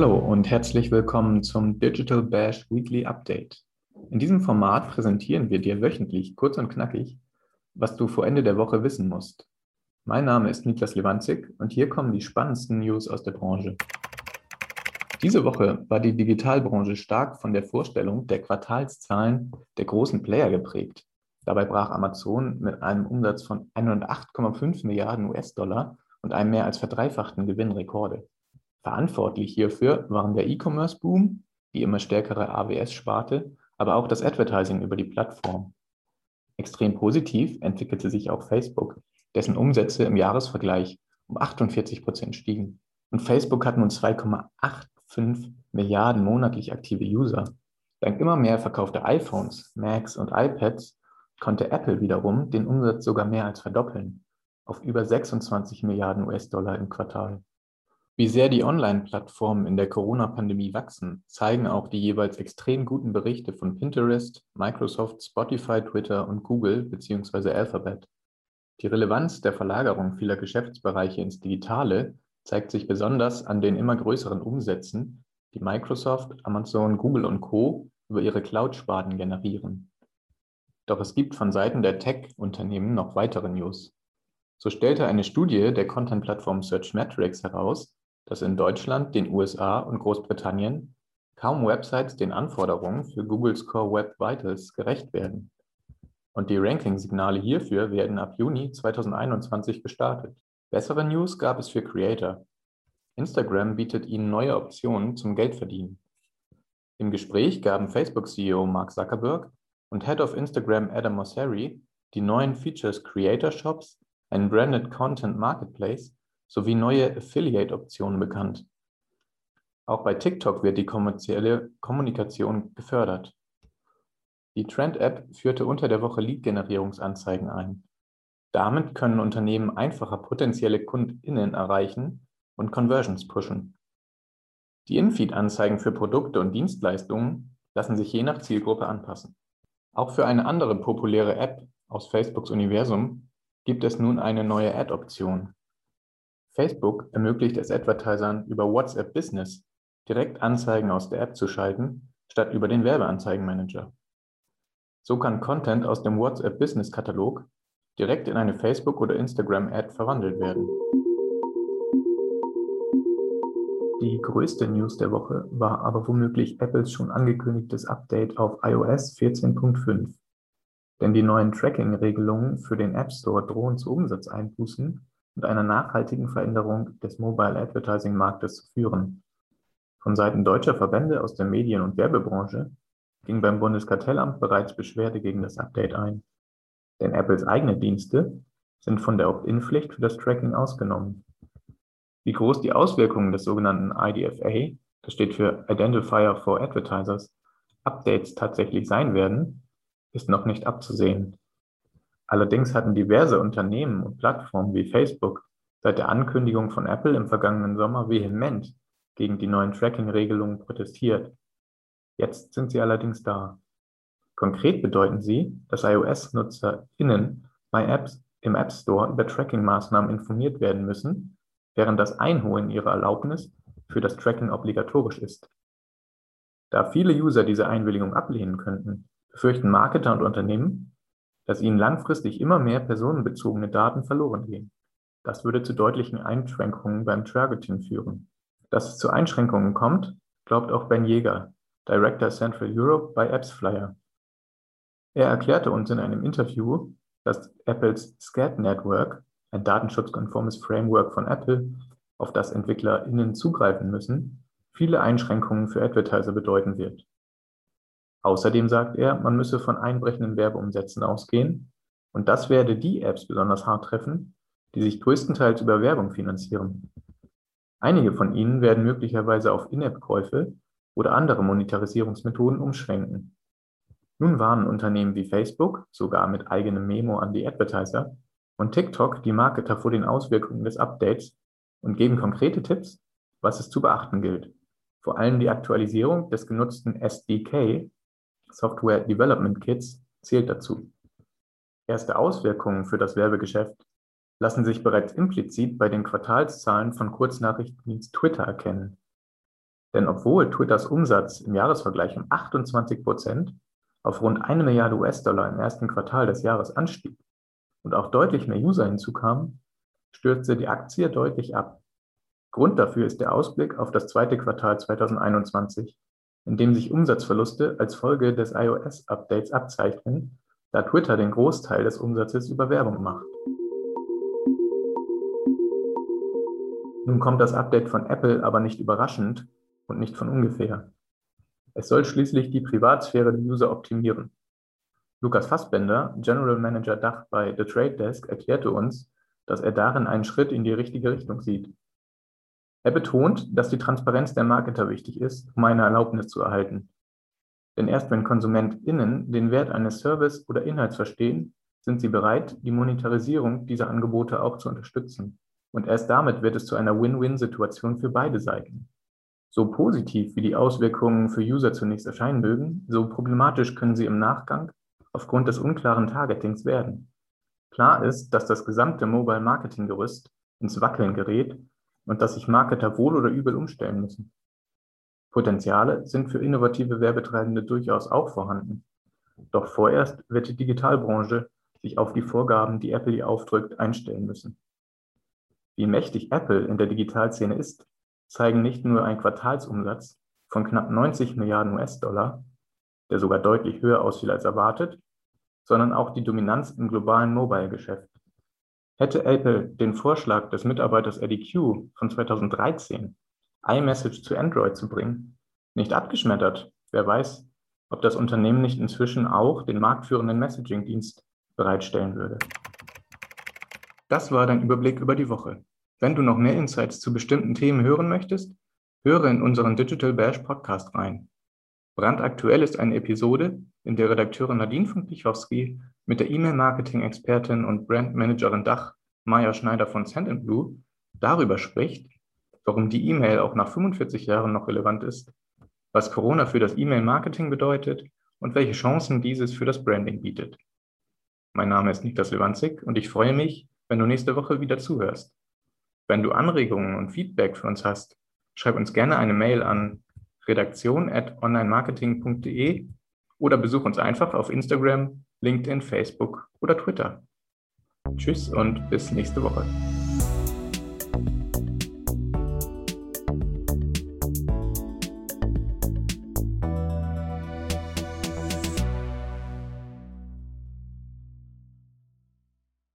Hallo und herzlich willkommen zum Digital Bash Weekly Update. In diesem Format präsentieren wir dir wöchentlich kurz und knackig, was du vor Ende der Woche wissen musst. Mein Name ist Niklas Lewandzig und hier kommen die spannendsten News aus der Branche. Diese Woche war die Digitalbranche stark von der Vorstellung der Quartalszahlen der großen Player geprägt. Dabei brach Amazon mit einem Umsatz von 108,5 Milliarden US-Dollar und einem mehr als verdreifachten Gewinn Rekorde. Verantwortlich hierfür waren der E-Commerce-Boom, die immer stärkere AWS-Sparte, aber auch das Advertising über die Plattform. Extrem positiv entwickelte sich auch Facebook, dessen Umsätze im Jahresvergleich um 48 Prozent stiegen. Und Facebook hat nun 2,85 Milliarden monatlich aktive User. Dank immer mehr verkaufter iPhones, Macs und iPads konnte Apple wiederum den Umsatz sogar mehr als verdoppeln, auf über 26 Milliarden US-Dollar im Quartal. Wie sehr die Online-Plattformen in der Corona-Pandemie wachsen, zeigen auch die jeweils extrem guten Berichte von Pinterest, Microsoft, Spotify, Twitter und Google bzw. Alphabet. Die Relevanz der Verlagerung vieler Geschäftsbereiche ins Digitale zeigt sich besonders an den immer größeren Umsätzen, die Microsoft, Amazon, Google und Co. über ihre Cloud-Sparten generieren. Doch es gibt von Seiten der Tech-Unternehmen noch weitere News. So stellte eine Studie der Content-Plattform Searchmetrics heraus, dass in Deutschland, den USA und Großbritannien kaum Websites den Anforderungen für Googles Core Web Vitals gerecht werden. Und die Ranking-Signale hierfür werden ab Juni 2021 gestartet. Bessere News gab es für Creator. Instagram bietet ihnen neue Optionen zum Geldverdienen. Im Gespräch gaben Facebook-CEO Mark Zuckerberg und Head of Instagram Adam Mosseri die neuen Features Creator Shops, ein Branded Content Marketplace sowie neue Affiliate-Optionen bekannt. Auch bei TikTok wird die kommerzielle Kommunikation gefördert. Die Trend-App führte unter der Woche Lead-Generierungsanzeigen ein. Damit können Unternehmen einfacher potenzielle KundInnen erreichen und Conversions pushen. Die Infeed-Anzeigen für Produkte und Dienstleistungen lassen sich je nach Zielgruppe anpassen. Auch für eine andere populäre App aus Facebooks Universum gibt es nun eine neue Ad-Option. Facebook ermöglicht es Advertisern über WhatsApp Business direkt Anzeigen aus der App zu schalten, statt über den Werbeanzeigenmanager. So kann Content aus dem WhatsApp Business Katalog direkt in eine Facebook- oder Instagram-Ad verwandelt werden. Die größte News der Woche war aber womöglich Apples schon angekündigtes Update auf iOS 14.5. Denn die neuen Tracking-Regelungen für den App Store drohen zu Umsatzeinbußen und einer nachhaltigen Veränderung des Mobile Advertising Marktes zu führen. Von Seiten deutscher Verbände aus der Medien- und Werbebranche ging beim Bundeskartellamt bereits Beschwerde gegen das Update ein. Denn Apples eigene Dienste sind von der Opt-in-Pflicht für das Tracking ausgenommen. Wie groß die Auswirkungen des sogenannten IDFA, das steht für Identifier for Advertisers, Updates tatsächlich sein werden, ist noch nicht abzusehen. Allerdings hatten diverse Unternehmen und Plattformen wie Facebook seit der Ankündigung von Apple im vergangenen Sommer vehement gegen die neuen Tracking-Regelungen protestiert. Jetzt sind sie allerdings da. Konkret bedeuten sie, dass iOS-NutzerInnen bei Apps im App Store über Tracking-Maßnahmen informiert werden müssen, während das Einholen ihrer Erlaubnis für das Tracking obligatorisch ist. Da viele User diese Einwilligung ablehnen könnten, befürchten Marketer und Unternehmen, dass ihnen langfristig immer mehr personenbezogene Daten verloren gehen. Das würde zu deutlichen Einschränkungen beim Targeting führen. Dass es zu Einschränkungen kommt, glaubt auch Ben Jäger, Director Central Europe bei AppsFlyer. Er erklärte uns in einem Interview, dass Apples SCAD Network, ein datenschutzkonformes Framework von Apple, auf das EntwicklerInnen zugreifen müssen, viele Einschränkungen für Advertiser bedeuten wird. Außerdem sagt er, man müsse von einbrechenden Werbeumsätzen ausgehen und das werde die Apps besonders hart treffen, die sich größtenteils über Werbung finanzieren. Einige von ihnen werden möglicherweise auf In-App-Käufe oder andere Monetarisierungsmethoden umschwenken. Nun warnen Unternehmen wie Facebook, sogar mit eigenem Memo an die Advertiser, und TikTok die Marketer vor den Auswirkungen des Updates und geben konkrete Tipps, was es zu beachten gilt. Vor allem die Aktualisierung des genutzten SDK Software Development Kits zählt dazu. Erste Auswirkungen für das Werbegeschäft lassen sich bereits implizit bei den Quartalszahlen von Kurznachrichtendienst Twitter erkennen. Denn obwohl Twitters Umsatz im Jahresvergleich um 28 Prozent auf rund eine Milliarde US-Dollar im ersten Quartal des Jahres anstieg und auch deutlich mehr User hinzukamen, stürzte die Aktie deutlich ab. Grund dafür ist der Ausblick auf das zweite Quartal 2021, in dem sich Umsatzverluste als Folge des iOS-Updates abzeichnen, da Twitter den Großteil des Umsatzes über Werbung macht. Nun kommt das Update von Apple aber nicht überraschend und nicht von ungefähr. Es soll schließlich die Privatsphäre der User optimieren. Lukas Fassbender, General Manager Dach bei The Trade Desk, erklärte uns, dass er darin einen Schritt in die richtige Richtung sieht. Er betont, dass die Transparenz der Marketer wichtig ist, um eine Erlaubnis zu erhalten. Denn erst wenn KonsumentInnen den Wert eines Service oder Inhalts verstehen, sind sie bereit, die Monetarisierung dieser Angebote auch zu unterstützen. Und erst damit wird es zu einer Win-Win-Situation für beide Seiten. So positiv wie die Auswirkungen für User zunächst erscheinen mögen, so problematisch können sie im Nachgang aufgrund des unklaren Targetings werden. Klar ist, dass das gesamte Mobile Marketing Gerüst ins Wackeln gerät und dass sich Marketer wohl oder übel umstellen müssen. Potenziale sind für innovative Werbetreibende durchaus auch vorhanden. Doch vorerst wird die Digitalbranche sich auf die Vorgaben, die Apple ihr aufdrückt, einstellen müssen. Wie mächtig Apple in der Digitalszene ist, zeigen nicht nur ein Quartalsumsatz von knapp 90 Milliarden US-Dollar, der sogar deutlich höher ausfiel als erwartet, sondern auch die Dominanz im globalen Mobile-Geschäft. Hätte Apple den Vorschlag des Mitarbeiters Eddie Q von 2013, iMessage zu Android zu bringen, nicht abgeschmettert, wer weiß, ob das Unternehmen nicht inzwischen auch den marktführenden Messaging-Dienst bereitstellen würde. Das war dein Überblick über die Woche. Wenn du noch mehr Insights zu bestimmten Themen hören möchtest, höre in unseren Digital Bash Podcast rein. Brandaktuell ist eine Episode, in der Redakteurin Nadine von Pichowski mit der E-Mail-Marketing-Expertin und Brandmanagerin Dach Maya Schneider von Sandblue darüber spricht, warum die E-Mail auch nach 45 Jahren noch relevant ist, was Corona für das E-Mail-Marketing bedeutet und welche Chancen dieses für das Branding bietet. Mein Name ist Niklas Lewandzig und ich freue mich, wenn du nächste Woche wieder zuhörst. Wenn du Anregungen und Feedback für uns hast, schreib uns gerne eine Mail an redaktion.onlinemarketing.de oder besuch uns einfach auf Instagram, LinkedIn, Facebook oder Twitter. Tschüss und bis nächste Woche.